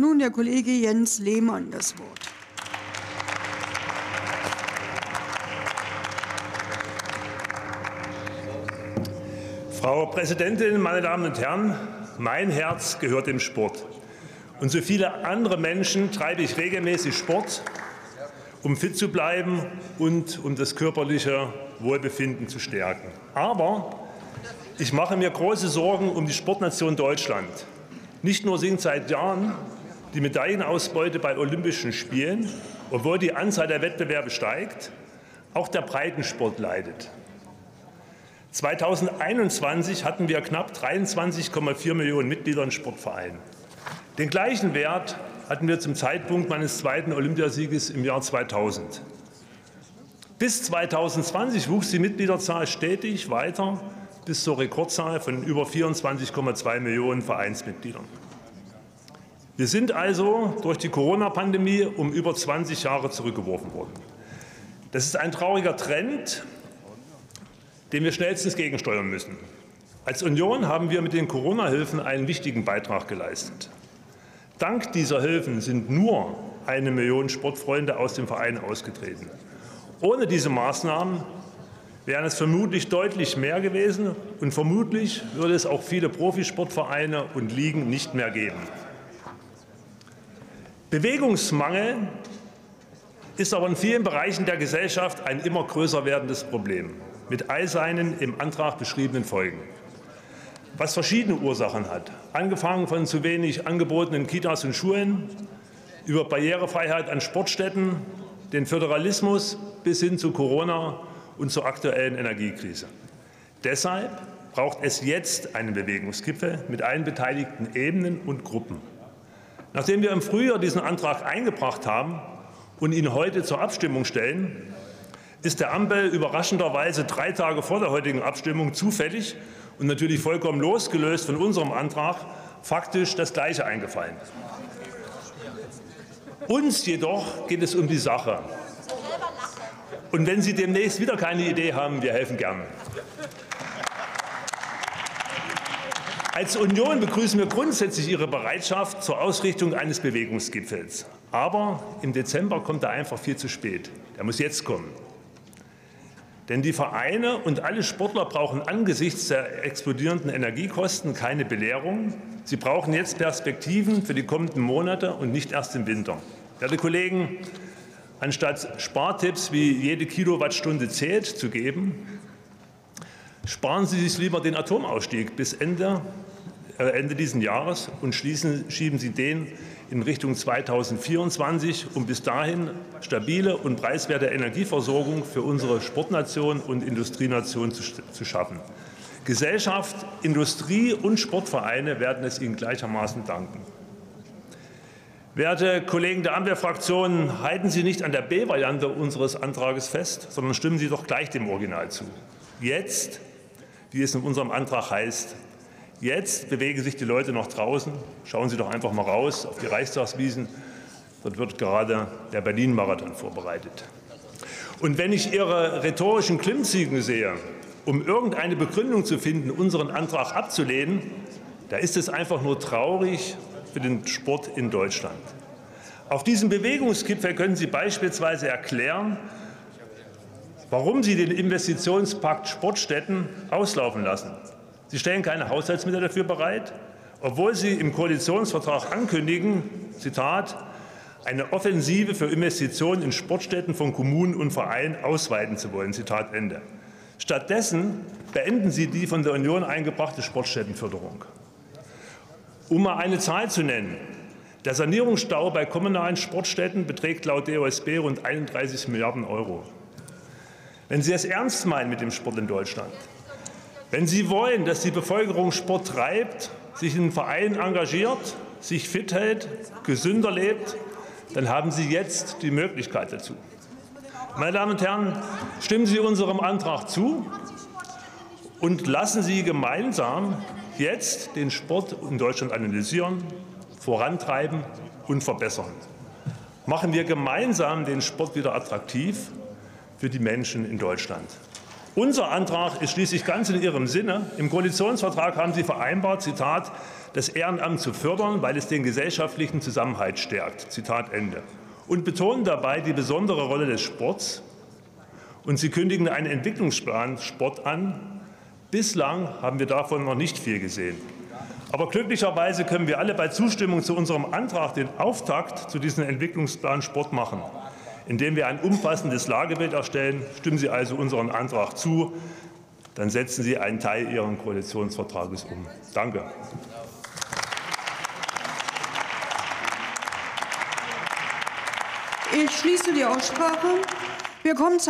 Nun der Kollege Jens Lehmann das Wort. Frau Präsidentin, meine Damen und Herren! Mein Herz gehört dem Sport. Und so viele andere Menschen treibe ich regelmäßig Sport, um fit zu bleiben und um das körperliche Wohlbefinden zu stärken. Aber ich mache mir große Sorgen um die Sportnation Deutschland. Nicht nur sinkt seit Jahren die Medaillenausbeute bei Olympischen Spielen, obwohl die Anzahl der Wettbewerbe steigt, auch der Breitensport leidet. 2021 hatten wir knapp 23,4 Millionen Mitglieder in Sportvereinen. Den gleichen Wert hatten wir zum Zeitpunkt meines zweiten Olympiasieges im Jahr 2000. Bis 2020 wuchs die Mitgliederzahl stetig weiter bis zur Rekordzahl von über 24,2 Millionen Vereinsmitgliedern. Wir sind also durch die Corona-Pandemie um über 20 Jahre zurückgeworfen worden. Das ist ein trauriger Trend, dem wir schnellstens gegensteuern müssen. Als Union haben wir mit den Corona-Hilfen einen wichtigen Beitrag geleistet. Dank dieser Hilfen sind nur eine Million Sportfreunde aus dem Verein ausgetreten. Ohne diese Maßnahmen wären es vermutlich deutlich mehr gewesen, und vermutlich würde es auch viele Profisportvereine und Ligen nicht mehr geben. Bewegungsmangel ist aber in vielen Bereichen der Gesellschaft ein immer größer werdendes Problem, mit all seinen im Antrag beschriebenen Folgen was verschiedene Ursachen hat, angefangen von zu wenig Angeboten in Kitas und Schulen, über Barrierefreiheit an Sportstätten, den Föderalismus bis hin zu Corona und zur aktuellen Energiekrise. Deshalb braucht es jetzt einen Bewegungsgipfel mit allen beteiligten Ebenen und Gruppen. Nachdem wir im Frühjahr diesen Antrag eingebracht haben und ihn heute zur Abstimmung stellen, ist der Ampel überraschenderweise drei Tage vor der heutigen Abstimmung zufällig und natürlich vollkommen losgelöst von unserem Antrag faktisch das Gleiche eingefallen. Uns jedoch geht es um die Sache. Und wenn Sie demnächst wieder keine Idee haben, wir helfen gern. Als Union begrüßen wir grundsätzlich Ihre Bereitschaft zur Ausrichtung eines Bewegungsgipfels. Aber im Dezember kommt er einfach viel zu spät. Er muss jetzt kommen. Denn die Vereine und alle Sportler brauchen angesichts der explodierenden Energiekosten keine Belehrung. Sie brauchen jetzt Perspektiven für die kommenden Monate und nicht erst im Winter. Werte Kollegen, anstatt Spartipps wie jede Kilowattstunde zählt zu geben, sparen Sie sich lieber den Atomausstieg bis Ende, Ende dieses Jahres und schieben Sie den in Richtung 2024, um bis dahin stabile und preiswerte Energieversorgung für unsere Sportnation und Industrienation zu, zu schaffen. Gesellschaft, Industrie und Sportvereine werden es Ihnen gleichermaßen danken. Werte Kollegen der Ampelfraktion, halten Sie nicht an der B-Variante unseres Antrags fest, sondern stimmen Sie doch gleich dem Original zu. Jetzt, wie es in unserem Antrag heißt, Jetzt bewegen sich die Leute noch draußen. Schauen Sie doch einfach mal raus auf die Reichstagswiesen. Dort wird gerade der Berlin-Marathon vorbereitet. Und wenn ich Ihre rhetorischen Klimmzüge sehe, um irgendeine Begründung zu finden, unseren Antrag abzulehnen, da ist es einfach nur traurig für den Sport in Deutschland. Auf diesem Bewegungsgipfel können Sie beispielsweise erklären, warum Sie den Investitionspakt Sportstätten auslaufen lassen. Sie stellen keine Haushaltsmittel dafür bereit, obwohl Sie im Koalitionsvertrag ankündigen, Zitat, eine Offensive für Investitionen in Sportstätten von Kommunen und Vereinen ausweiten zu wollen. Zitat Ende. Stattdessen beenden Sie die von der Union eingebrachte Sportstättenförderung. Um mal eine Zahl zu nennen. Der Sanierungsstau bei kommunalen Sportstätten beträgt laut DOSB rund 31 Milliarden Euro. Wenn Sie es ernst meinen mit dem Sport in Deutschland, wenn Sie wollen, dass die Bevölkerung Sport treibt, sich in Vereinen engagiert, sich fit hält, gesünder lebt, dann haben Sie jetzt die Möglichkeit dazu. Meine Damen und Herren, stimmen Sie unserem Antrag zu und lassen Sie gemeinsam jetzt den Sport in Deutschland analysieren, vorantreiben und verbessern. Machen wir gemeinsam den Sport wieder attraktiv für die Menschen in Deutschland. Unser Antrag ist schließlich ganz in Ihrem Sinne. Im Koalitionsvertrag haben Sie vereinbart, Zitat, das Ehrenamt zu fördern, weil es den gesellschaftlichen Zusammenhalt stärkt. Zitat Ende. Und betonen dabei die besondere Rolle des Sports. Und Sie kündigen einen Entwicklungsplan Sport an. Bislang haben wir davon noch nicht viel gesehen. Aber glücklicherweise können wir alle bei Zustimmung zu unserem Antrag den Auftakt zu diesem Entwicklungsplan Sport machen indem wir ein umfassendes Lagebild erstellen. Stimmen Sie also unseren Antrag zu, dann setzen Sie einen Teil Ihren Koalitionsvertrages um. Danke. Ich schließe die Aussprache. Wir kommen zur